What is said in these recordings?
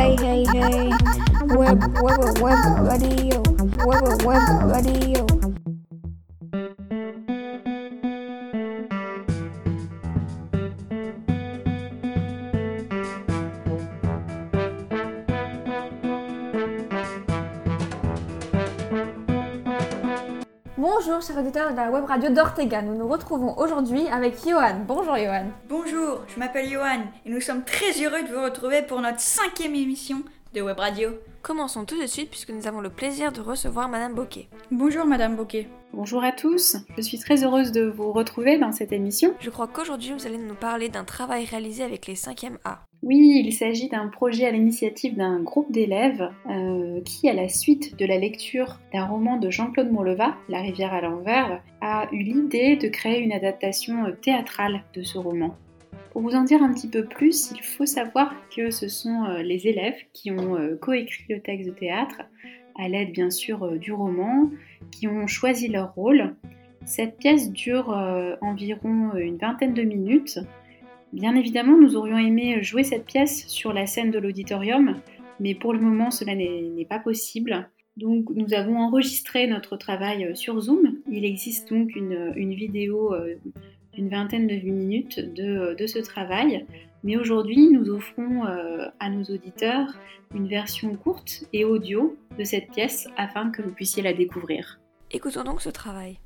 Hey, hey, hey. Web, web, web, radio. Web, web, radio. Auditeurs de la web radio d'Ortega, nous nous retrouvons aujourd'hui avec Johan. Bonjour Johan. Bonjour, je m'appelle Johan et nous sommes très heureux de vous retrouver pour notre cinquième émission de Web Radio. Commençons tout de suite puisque nous avons le plaisir de recevoir Madame Bocquet. Bonjour Madame Bocquet. Bonjour à tous, je suis très heureuse de vous retrouver dans cette émission. Je crois qu'aujourd'hui vous allez nous parler d'un travail réalisé avec les 5e A. Oui, il s'agit d'un projet à l'initiative d'un groupe d'élèves euh, qui, à la suite de la lecture d'un roman de Jean-Claude Mourleva, La rivière à l'envers, a eu l'idée de créer une adaptation euh, théâtrale de ce roman. Pour vous en dire un petit peu plus, il faut savoir que ce sont euh, les élèves qui ont coécrit le texte de théâtre, à l'aide bien sûr du roman, qui ont choisi leur rôle. Cette pièce dure environ une vingtaine de minutes Bien évidemment, nous aurions aimé jouer cette pièce sur la scène de l'auditorium, mais pour le moment, cela n'est pas possible. Donc, nous avons enregistré notre travail sur Zoom. Il existe donc une, vidéo euh, d'une vingtaine de minutes de, ce travail. Mais aujourd'hui, nous offrons euh, à nos auditeurs une version courte et audio de cette pièce afin que vous puissiez la découvrir. Écoutons donc ce travail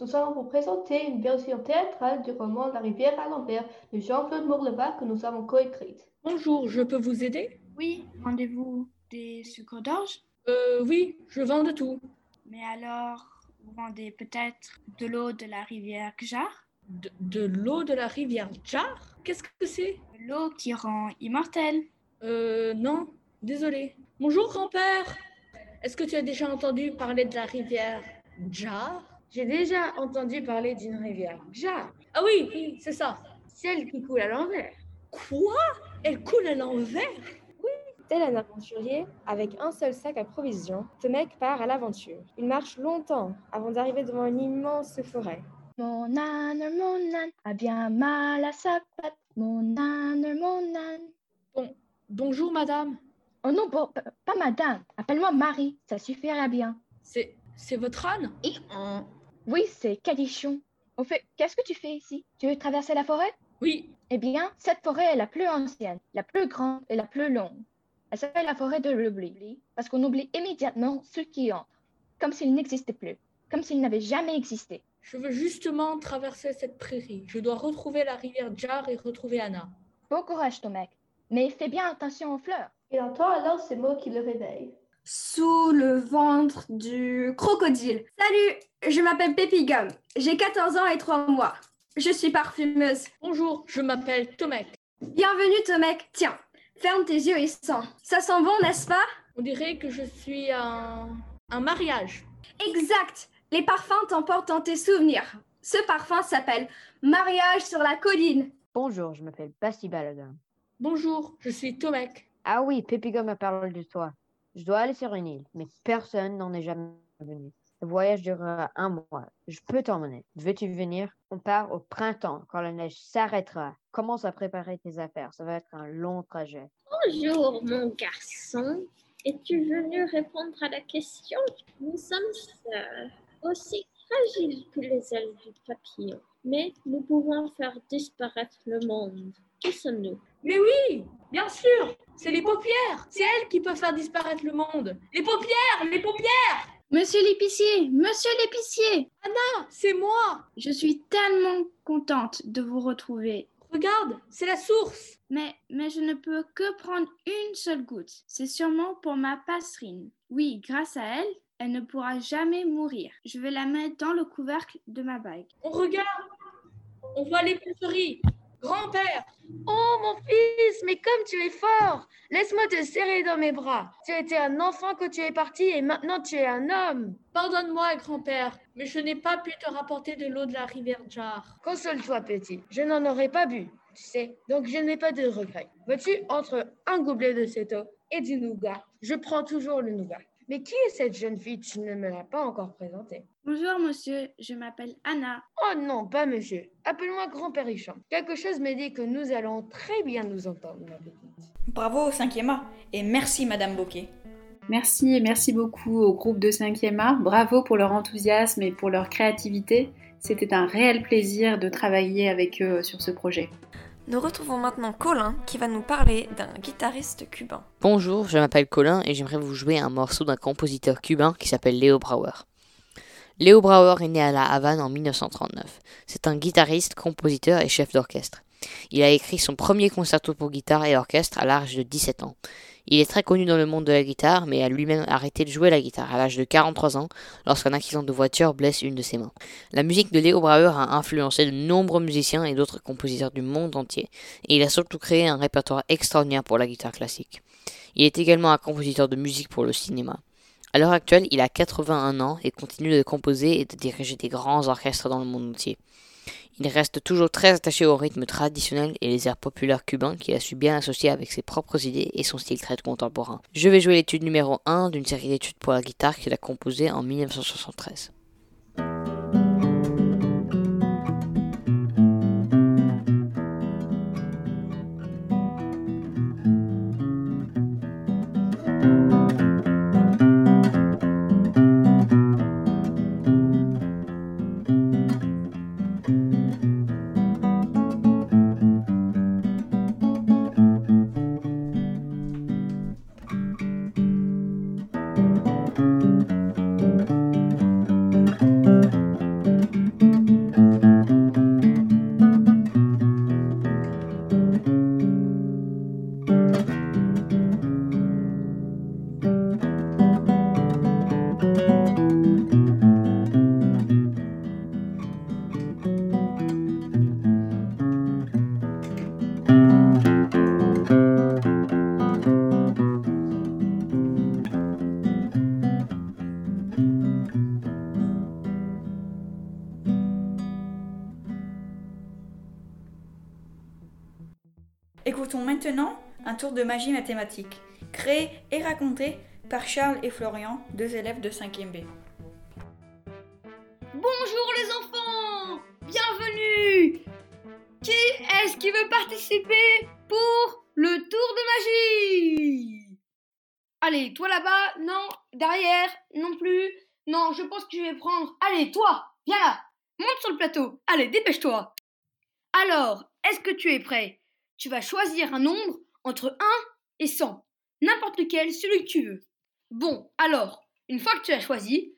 nous allons vous présenter une version théâtrale du roman La rivière à l'envers de Jean-Claude Mourleva que nous avons coécrite. Bonjour, je peux vous aider? Oui, vendez-vous des sucres d'orge? Euh, oui, je vends de tout. Mais alors, vous vendez peut-être de l'eau de la rivière Gjar De, de l'eau de la rivière Jar? Qu'est-ce que c'est? L'eau qui rend immortel. Euh, non, désolé. Bonjour, grand-père Est-ce que tu as déjà entendu parler de la rivière Jar? J'ai déjà entendu parler d'une rivière. Ja. Ah oui, oui, c'est ça. Celle qui coule à l'envers. Quoi? Elle coule à l'envers? Oui. Tel un aventurier, avec un seul sac à provisions, ce mec part à l'aventure. Il marche longtemps avant d'arriver devant une immense forêt. Mon âne, mon âne a bien mal à sa patte. Mon âne, mon âne. Bon, bonjour madame. Oh non, bon, pas madame. Appelle-moi Marie, ça suffirait bien. C'est, c'est votre âne? Et oui, c'est Calichon. Au fait, qu'est-ce que tu fais ici? Tu veux traverser la forêt? Oui. Eh bien, cette forêt est la plus ancienne, la plus grande et la plus longue. Elle s'appelle la forêt de l'oubli, parce qu'on oublie immédiatement ceux qui entrent, comme s'ils n'existaient plus, comme s'ils n'avaient jamais existé. Je veux justement traverser cette prairie. Je dois retrouver la rivière Jar et retrouver Anna. Bon courage, ton mec. Mais fais bien attention aux fleurs. Il entend alors ces mots qui le réveillent sous le ventre du crocodile. Salut, je m'appelle Pépigum. J'ai 14 ans et 3 mois. Je suis parfumeuse. Bonjour, je m'appelle Tomek. Bienvenue Tomek. Tiens, ferme tes yeux et sens. Ça sent bon, n'est-ce pas? On dirait que je suis un... un mariage. Exact. Les parfums t'emportent dans tes souvenirs. Ce parfum s'appelle Mariage sur la colline. Bonjour, je m'appelle Basti Baladin. Bonjour, je suis Tomek. Ah oui, Pépigum a parlé de toi. Je dois aller sur une île, mais personne n'en est jamais venu. Le voyage durera un mois. Je peux t'emmener. Veux-tu venir? On part au printemps, quand la neige s'arrêtera. Commence à préparer tes affaires. Ça va être un long trajet. Bonjour, mon garçon. Es-tu venu répondre à la question? Nous sommes sœurs, aussi fragiles que les ailes du papillon, mais nous pouvons faire disparaître le monde. Qui sommes-nous? Mais oui, bien sûr, c'est les paupières. C'est elles qui peuvent faire disparaître le monde. Les paupières, les paupières. Monsieur l'épicier, monsieur l'épicier. Anna, c'est moi. Je suis tellement contente de vous retrouver. Regarde, c'est la source. Mais, mais je ne peux que prendre une seule goutte. C'est sûrement pour ma passerine. Oui, grâce à elle, elle ne pourra jamais mourir. Je vais la mettre dans le couvercle de ma bague. On regarde. On voit les l'épicerie. Grand-père Oh mon fils, mais comme tu es fort Laisse-moi te serrer dans mes bras. Tu étais un enfant quand tu es parti et maintenant tu es un homme. Pardonne-moi, grand-père, mais je n'ai pas pu te rapporter de l'eau de la rivière Jar. Console-toi, petit. Je n'en aurais pas bu, tu sais. Donc je n'ai pas de regrets. Vois-tu, entre un gobelet de cette eau et du nougat, je prends toujours le nougat. Mais qui est cette jeune fille? Tu ne me l'as pas encore présentée. Bonjour, monsieur. Je m'appelle Anna. Oh non, pas monsieur. Appelle-moi grand-père Quelque chose me dit que nous allons très bien nous entendre, ma petite. Bravo au 5e A et merci Madame Bocquet. Merci et merci beaucoup au groupe de 5e A. Bravo pour leur enthousiasme et pour leur créativité. C'était un réel plaisir de travailler avec eux sur ce projet. Nous retrouvons maintenant Colin qui va nous parler d'un guitariste cubain. Bonjour, je m'appelle Colin et j'aimerais vous jouer un morceau d'un compositeur cubain qui s'appelle Leo Brauer. Leo Brauer est né à La Havane en 1939. C'est un guitariste, compositeur et chef d'orchestre. Il a écrit son premier concerto pour guitare et orchestre à l'âge de 17 ans. Il est très connu dans le monde de la guitare, mais a lui-même arrêté de jouer la guitare à l'âge de 43 ans lorsqu'un accident de voiture blesse une de ses mains. La musique de Leo Brauer a influencé de nombreux musiciens et d'autres compositeurs du monde entier, et il a surtout créé un répertoire extraordinaire pour la guitare classique. Il est également un compositeur de musique pour le cinéma. À l'heure actuelle, il a 81 ans et continue de composer et de diriger des grands orchestres dans le monde entier. Il reste toujours très attaché au rythme traditionnel et les airs populaires cubains qu'il a su bien associer avec ses propres idées et son style très contemporain. Je vais jouer l'étude numéro 1 d'une série d'études pour la guitare qu'il a composée en 1973. De magie mathématique, créé et raconté par Charles et Florian, deux élèves de 5e B. Bonjour les enfants Bienvenue. Qui est-ce qui veut participer pour le tour de magie? Allez, toi là-bas, non, derrière, non plus, non, je pense que je vais prendre... Allez, toi, viens là, monte sur le plateau, allez, dépêche-toi. Alors, est-ce que tu es prêt? Tu vas choisir un nombre entre 1 et 100, n'importe lequel, celui que tu veux. Bon, alors, une fois que tu as choisi,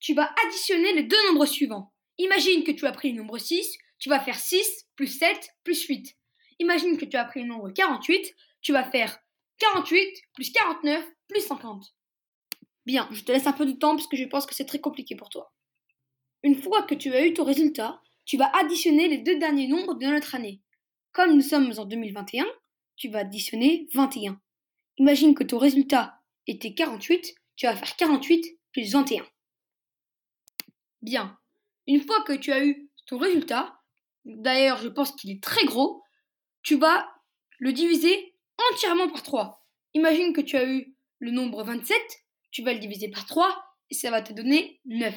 tu vas additionner les deux nombres suivants. Imagine que tu as pris le nombre 6, tu vas faire 6 plus 7 plus 8. Imagine que tu as pris le nombre 48, tu vas faire 48 plus 49 plus 50. Bien, je te laisse un peu de temps parce que je pense que c'est très compliqué pour toi. Une fois que tu as eu ton résultat, tu vas additionner les deux derniers nombres de notre année. Comme nous sommes en 2021, tu vas additionner 21. Imagine que ton résultat était 48, tu vas faire 48 plus 21. Bien. Une fois que tu as eu ton résultat, d'ailleurs je pense qu'il est très gros, tu vas le diviser entièrement par 3. Imagine que tu as eu le nombre 27, tu vas le diviser par 3 et ça va te donner 9.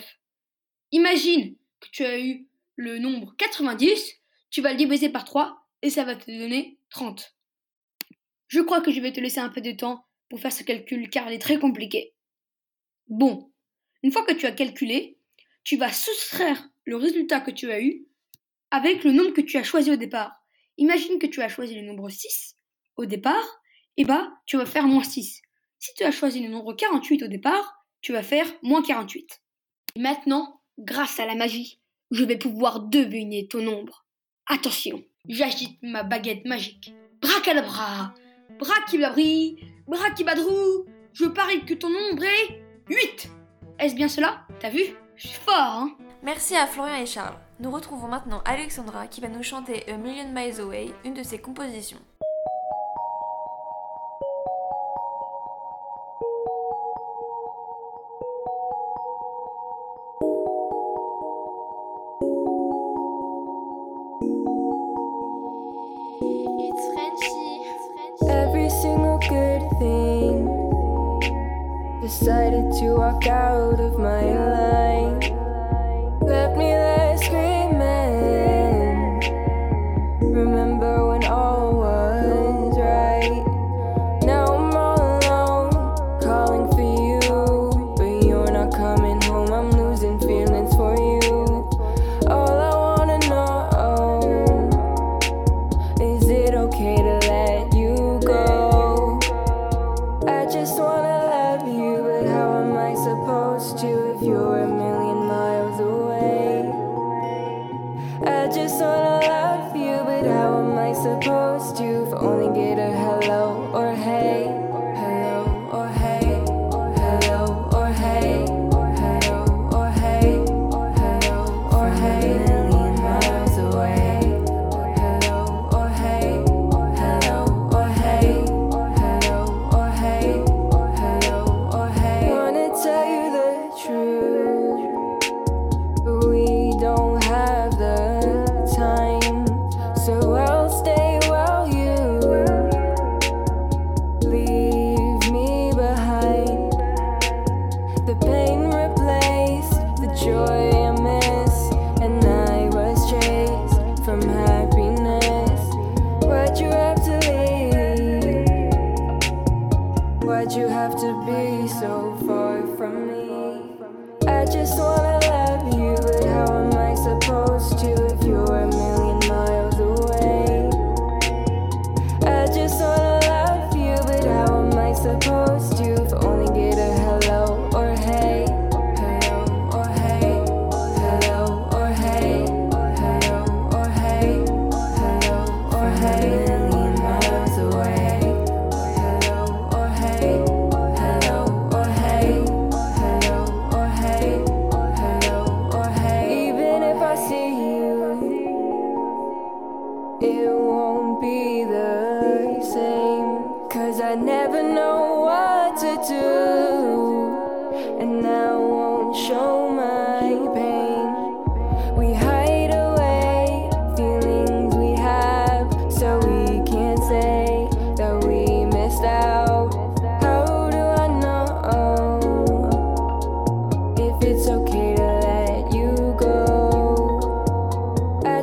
Imagine que tu as eu le nombre 90, tu vas le diviser par 3 et ça va te donner 30. Je crois que je vais te laisser un peu de temps pour faire ce calcul car il est très compliqué. Bon, une fois que tu as calculé, tu vas soustraire le résultat que tu as eu avec le nombre que tu as choisi au départ. Imagine que tu as choisi le nombre 6 au départ, et bah tu vas faire moins 6. Si tu as choisi le nombre 48 au départ, tu vas faire moins 48. Maintenant, grâce à la magie, je vais pouvoir deviner ton nombre. Attention, j'agite ma baguette magique. Bracadabra, brachibabri, brachibadrou, je parie que ton nombre est 8. Est-ce bien cela? T'as vu? Je suis fort, hein Merci à Florian et Charles. Nous retrouvons maintenant Alexandra qui va nous chanter A Million Miles Away, une de ses compositions. Decided to walk out of my life.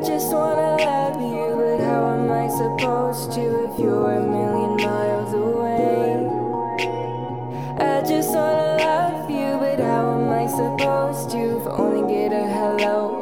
Just wanna love you, but how am I supposed to if you're a million miles away? I just wanna love you, but how am I supposed to if I only get a hello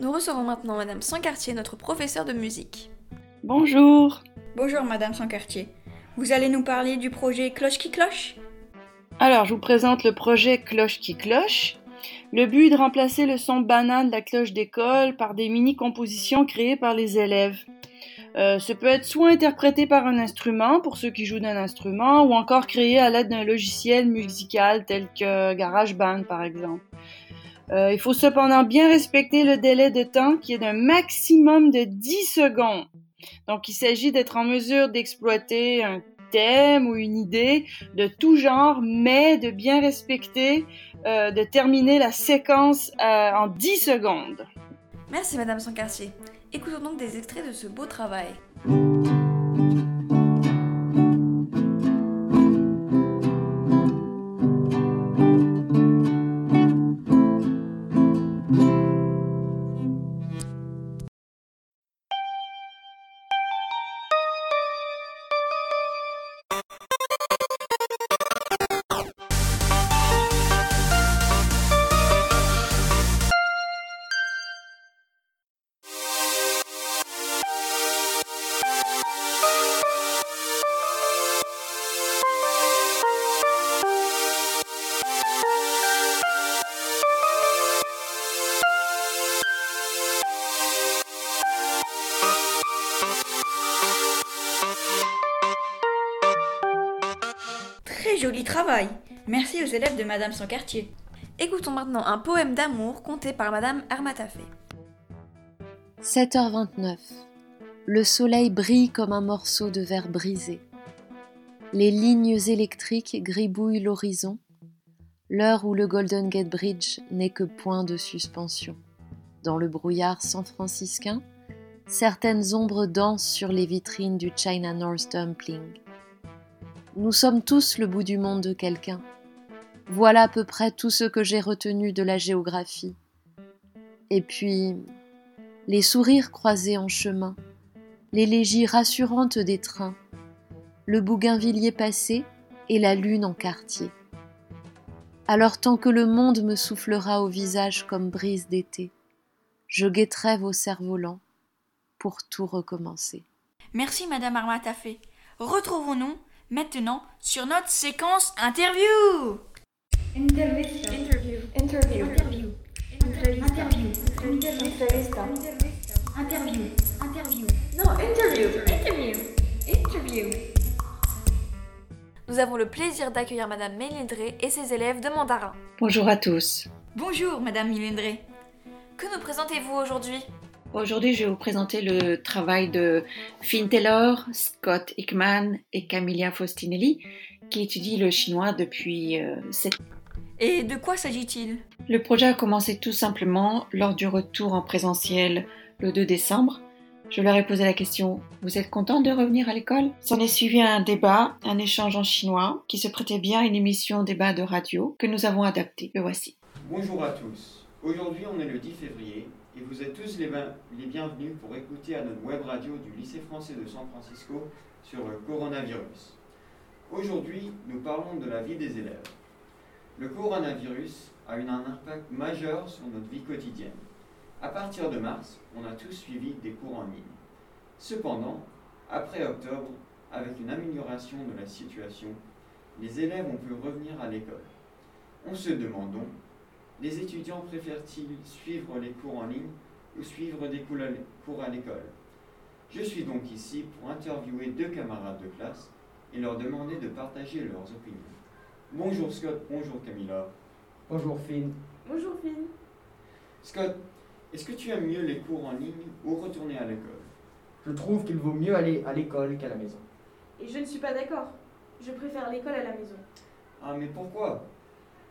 Nous recevons maintenant Madame Sancartier, notre professeure de musique. Bonjour. Bonjour Madame Sancartier. Vous allez nous parler du projet Cloche qui cloche? Alors, je vous présente le projet Cloche qui cloche. Le but est de remplacer le son banal de la cloche d'école par des mini-compositions créées par les élèves. Euh, ce peut être soit interprété par un instrument, pour ceux qui jouent d'un instrument, ou encore créé à l'aide d'un logiciel musical tel que GarageBand par exemple. Euh, il faut cependant bien respecter le délai de temps qui est d'un maximum de 10 secondes. Donc il s'agit d'être en mesure d'exploiter un thème ou une idée de tout genre, mais de bien respecter, euh, de terminer la séquence euh, en 10 secondes. Merci Madame Sancartier. Écoutons donc des extraits de ce beau travail. Élèves de Madame Sancartier. Écoutons maintenant un poème d'amour conté par Madame Armatafé. 7h29. Le soleil brille comme un morceau de verre brisé. Les lignes électriques gribouillent l'horizon, l'heure où le Golden Gate Bridge n'est que point de suspension. Dans le brouillard san-franciscain, certaines ombres dansent sur les vitrines du China North Dumpling. Nous sommes tous le bout du monde de quelqu'un. Voilà à peu près tout ce que j'ai retenu de la géographie. Et puis, les sourires croisés en chemin, l'élégie rassurante des trains, le bougainvillier passé et la lune en quartier. Alors tant que le monde me soufflera au visage comme brise d'été, je guetterai vos cerfs-volants pour tout recommencer. Merci Madame Armatafé. Retrouvons-nous maintenant sur notre séquence interview. Interview. Interview. Interview. Interview. Interview. Interview. Non, interview. Interview. Interview. Nous avons le plaisir d'accueillir Madame Mélindré et ses élèves de mandarin. Bonjour à tous. Bonjour Madame Milindré. Que nous présentez-vous aujourd'hui? Aujourd'hui, je vais vous présenter le travail de Finn Taylor, Scott Hickman et Camilla Faustinelli qui étudient le chinois depuis 7 ans. Et de quoi s'agit-il? Le projet a commencé tout simplement lors du retour en présentiel le 2 décembre. Je leur ai posé la question Vous êtes content de revenir à l'école? S'en est suivi un débat, un échange en chinois qui se prêtait bien à une émission débat de radio que nous avons adapté. Le voici. Bonjour à tous. Aujourd'hui, on est le 10 février et vous êtes tous les, les bienvenus pour écouter à notre web radio du lycée français de San Francisco sur le coronavirus. Aujourd'hui, nous parlons de la vie des élèves. Le coronavirus a eu un impact majeur sur notre vie quotidienne. À partir de mars, on a tous suivi des cours en ligne. Cependant, après octobre, avec une amélioration de la situation, les élèves ont pu revenir à l'école. On se demande donc, les étudiants préfèrent-ils suivre les cours en ligne ou suivre des cours à l'école? Je suis donc ici pour interviewer deux camarades de classe et leur demander de partager leurs opinions. Bonjour Scott, bonjour Camilla. Bonjour Finn. Bonjour Finn. Scott, est-ce que tu aimes mieux les cours en ligne ou retourner à l'école? Je trouve qu'il vaut mieux aller à l'école qu'à la maison. Et je ne suis pas d'accord. Je préfère l'école à la maison. Ah mais pourquoi?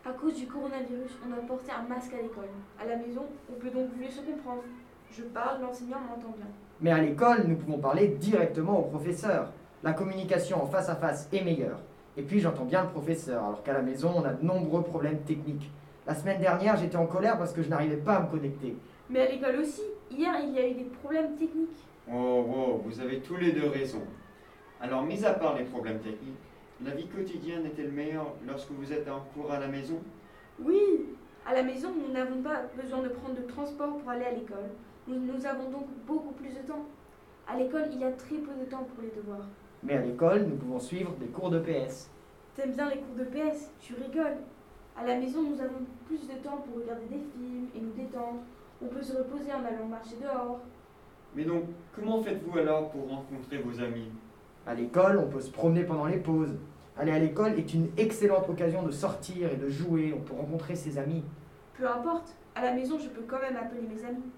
À cause du coronavirus, on doit porter un masque à l'école. À la maison, on peut donc mieux se comprendre. Je parle, l'enseignant m'entend bien. Mais à l'école, nous pouvons parler directement au professeur. La communication en face à face est meilleure. Et puis j'entends bien le professeur, alors qu'à la maison, on a de nombreux problèmes techniques. La semaine dernière, j'étais en colère parce que je n'arrivais pas à me connecter. Mais à l'école aussi, hier, il y a eu des problèmes techniques. Oh, oh, vous avez tous les deux raison. Alors, mis à part les problèmes techniques, la vie quotidienne est-elle meilleure lorsque vous êtes en cours à la maison? Oui, à la maison, nous n'avons pas besoin de prendre de transport pour aller à l'école. Nous, nous avons donc beaucoup plus de temps. À l'école, il y a très peu de temps pour les devoirs. Mais à l'école, nous pouvons suivre des cours de PS. T'aimes bien les cours de PS Tu rigoles. À la maison, nous avons plus de temps pour regarder des films et nous détendre. On peut se reposer en allant marcher dehors. Mais donc, comment faites-vous alors pour rencontrer vos amis? À l'école, on peut se promener pendant les pauses. Aller à l'école est une excellente occasion de sortir et de jouer. On peut rencontrer ses amis. Peu importe. À la maison, je peux quand même appeler mes amis.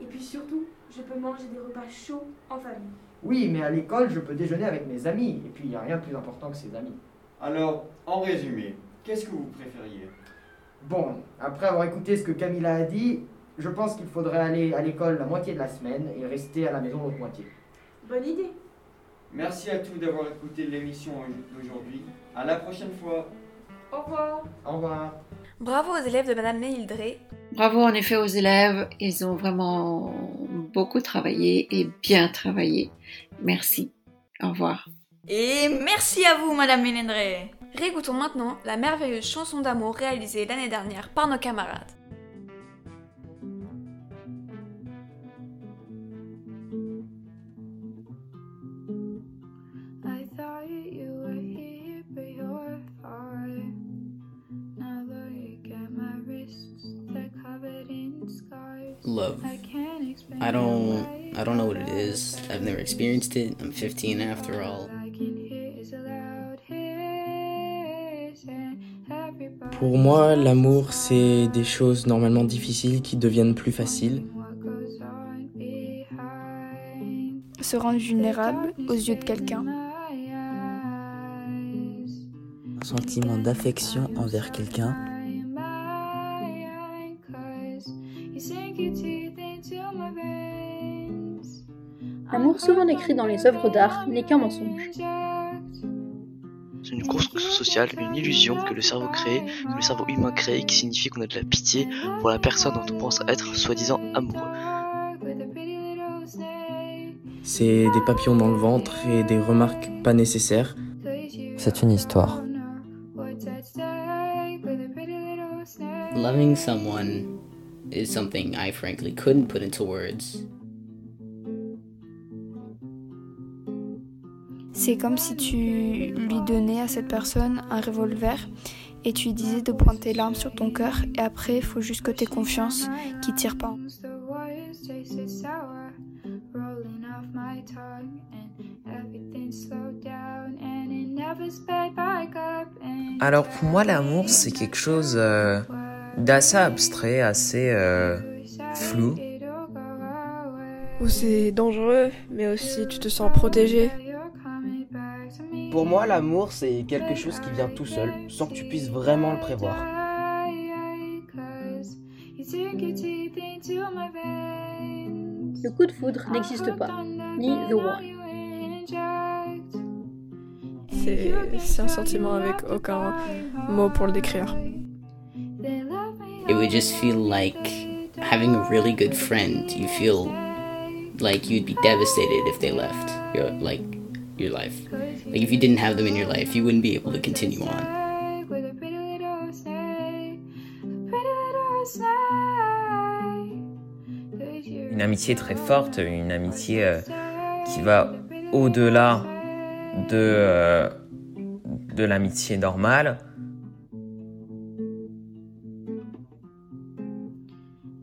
Et puis surtout, je peux manger des repas chauds en famille. Oui, mais à l'école, je peux déjeuner avec mes amis. Et puis, il n'y a rien de plus important que ses amis. Alors, en résumé, qu'est-ce que vous préfériez? Bon, après avoir écouté ce que Camilla a dit, je pense qu'il faudrait aller à l'école la moitié de la semaine et rester à la maison l'autre moitié. Bonne idée. Merci à tous d'avoir écouté l'émission d'aujourd'hui. À la prochaine fois. Au revoir. Au revoir. Bravo aux élèves de Madame Méhildré. Bravo en effet aux élèves. Ils ont vraiment beaucoup travaillé et bien travaillé. Merci. Au revoir. Et merci à vous, Madame Mélindré. Réécoutons maintenant la merveilleuse chanson d'amour réalisée l'année dernière par nos camarades. Love. I don't I don't know what it is. I've never experienced it. I'm 15 after all. Pour moi, l'amour, c'est des choses normalement difficiles qui deviennent plus faciles. Se rendre vulnérable aux yeux de quelqu'un. Un sentiment d'affection envers quelqu'un. L'amour souvent décrit dans les œuvres d'art n'est qu'un mensonge. C'est une construction sociale, une illusion que le cerveau crée, que le cerveau humain crée, qui signifie qu'on a de la pitié pour la personne dont on pense être soi-disant amoureux. C'est des papillons dans le ventre et des remarques pas nécessaires. C'est une histoire. Loving someone is something I frankly couldn't put into words. C'est comme si tu lui donnais à cette personne un revolver et tu lui disais de pointer l'arme sur ton cœur et après il faut juste que tu aies confiance qu'il tire pas. Alors pour moi l'amour c'est quelque chose euh, d'assez abstrait, assez euh, flou. Où c'est dangereux mais aussi tu te sens protégé. Pour moi, l'amour, c'est quelque chose qui vient tout seul, sans que tu puisses vraiment le prévoir. Le coup de foudre n'existe pas, ni The One. C'est un sentiment avec aucun mot pour le décrire. It would just feel like having a really good friend. You feel like you'd be devastated if they left. Like your life. Like if you didn't have them in your life, you wouldn't be able to continue on. Une amitié très forte, une amitié euh, qui va au-delà de, euh, de l'amitié normale.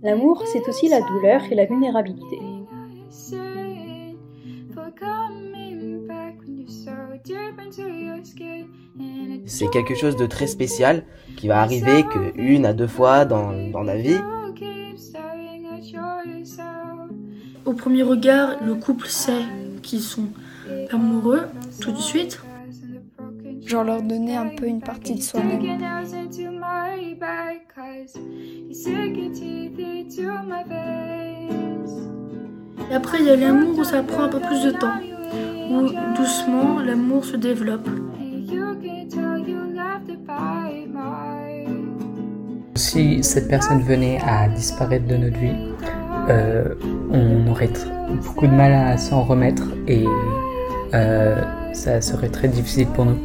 L'amour, c'est aussi la douleur et la vulnérabilité. C'est quelque chose de très spécial qui va arriver que une à deux fois dans, dans la vie. Au premier regard, le couple sait qu'ils sont amoureux tout de suite. Genre leur donner un peu une partie de soi-même. Et après, il y a l'amour où ça prend un peu plus de temps, où doucement l'amour se développe. Si cette personne venait à disparaître de notre vie, euh, on aurait beaucoup de mal à s'en remettre et euh, ça serait très difficile pour nous.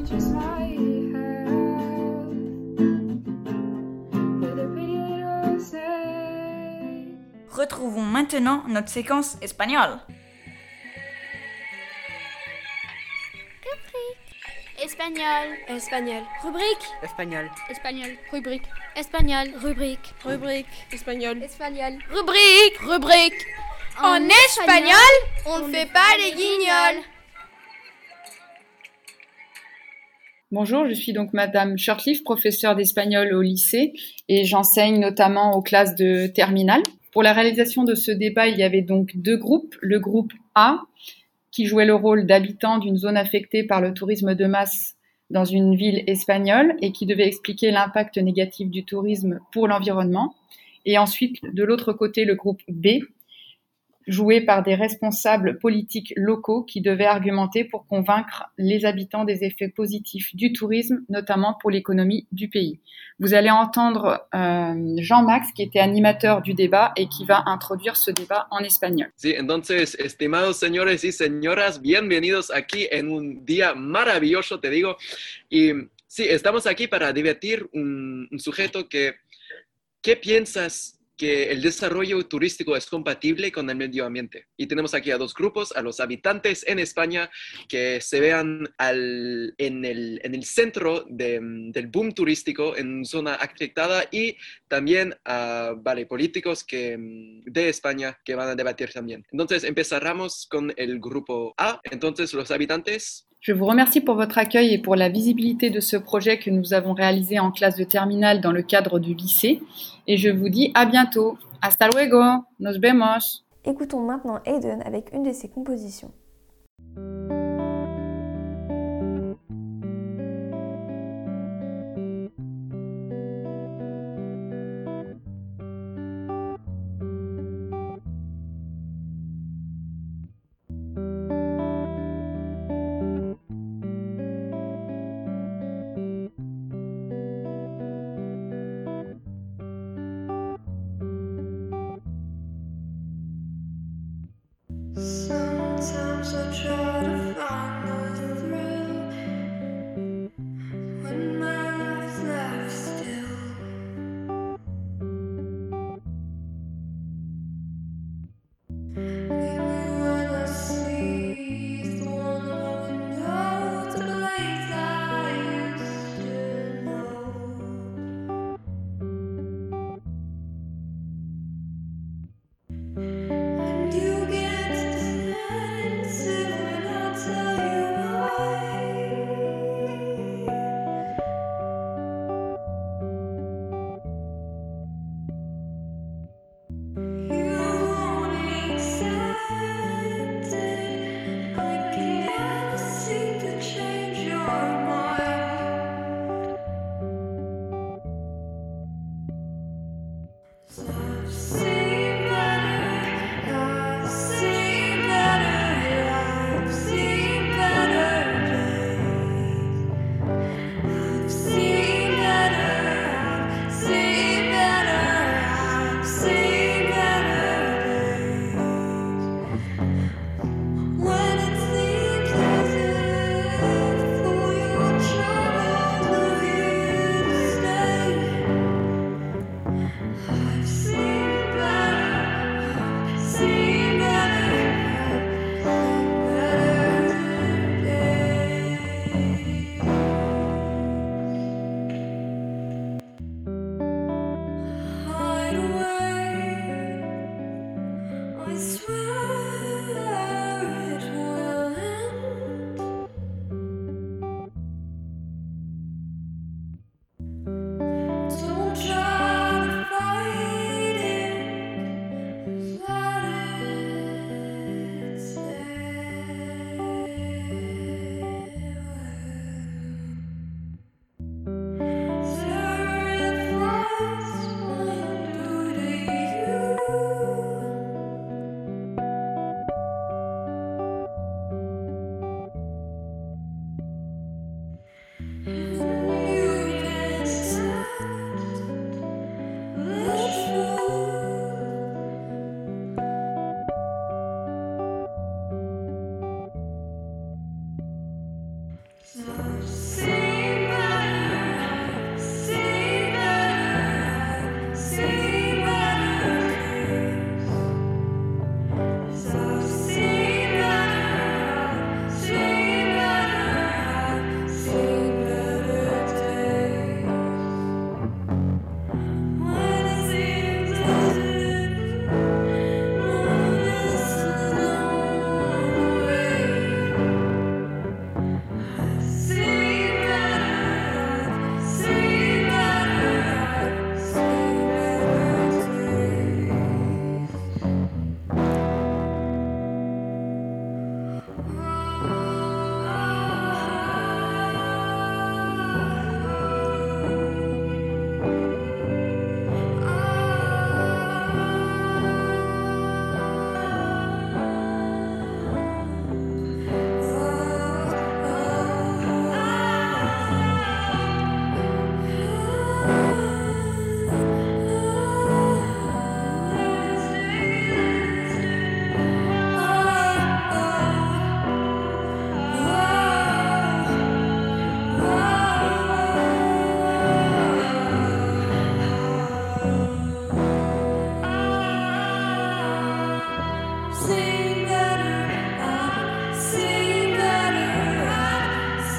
Retrouvons maintenant notre séquence espagnole. Espagnol. Espagnol. Rubrique. Espagnol. Espagnol. Rubrique. Espagnol. Rubrique. Rubrique. Espagnol. Espagnol. Rubrique. Rubrique. En, espagnol, on ne fait pas les guignols. Bonjour, je suis donc Madame Shortleaf, professeure d'espagnol au lycée et j'enseigne notamment aux classes de terminale. Pour la réalisation de ce débat, il y avait donc deux groupes. Le groupe A, qui jouait le rôle d'habitant d'une zone affectée par le tourisme de masse dans une ville espagnole et qui devait expliquer l'impact négatif du tourisme pour l'environnement. Et ensuite, de l'autre côté, le groupe B, joué par des responsables politiques locaux qui devaient argumenter pour convaincre les habitants des effets positifs du tourisme, notamment pour l'économie du pays. Vous allez entendre euh, Jean-Max, qui était animateur du débat et qui va introduire ce débat en espagnol. Sí, entonces, estimados señores y señoras, bienvenidos aquí en un día maravilloso, te digo. Y sí, estamos aquí para debatir un, un sujeto que, ¿qué piensas que el desarrollo turístico es compatible con el medio ambiente. Y tenemos aquí a dos grupos, a los habitantes en España que se vean al, en, el, en, el, centro de, del boom turístico en zona afectada y también a vale, políticos que, de España que van a debatir también. Entonces empezaremos con el grupo A. Entonces los habitantes Je vous remercie pour votre accueil et pour la visibilité de ce projet que nous avons réalisé en classe de terminale dans le cadre du lycée. Et je vous dis à bientôt. Hasta luego. Nos vemos. Écoutons maintenant Aiden avec une de ses compositions.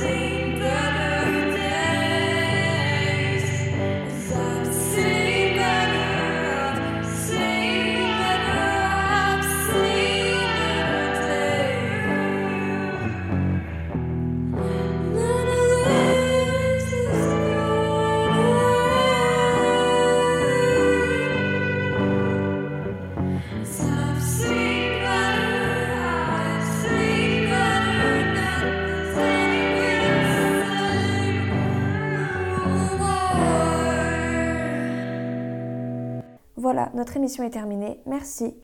see. Voilà, notre émission est terminée. Merci.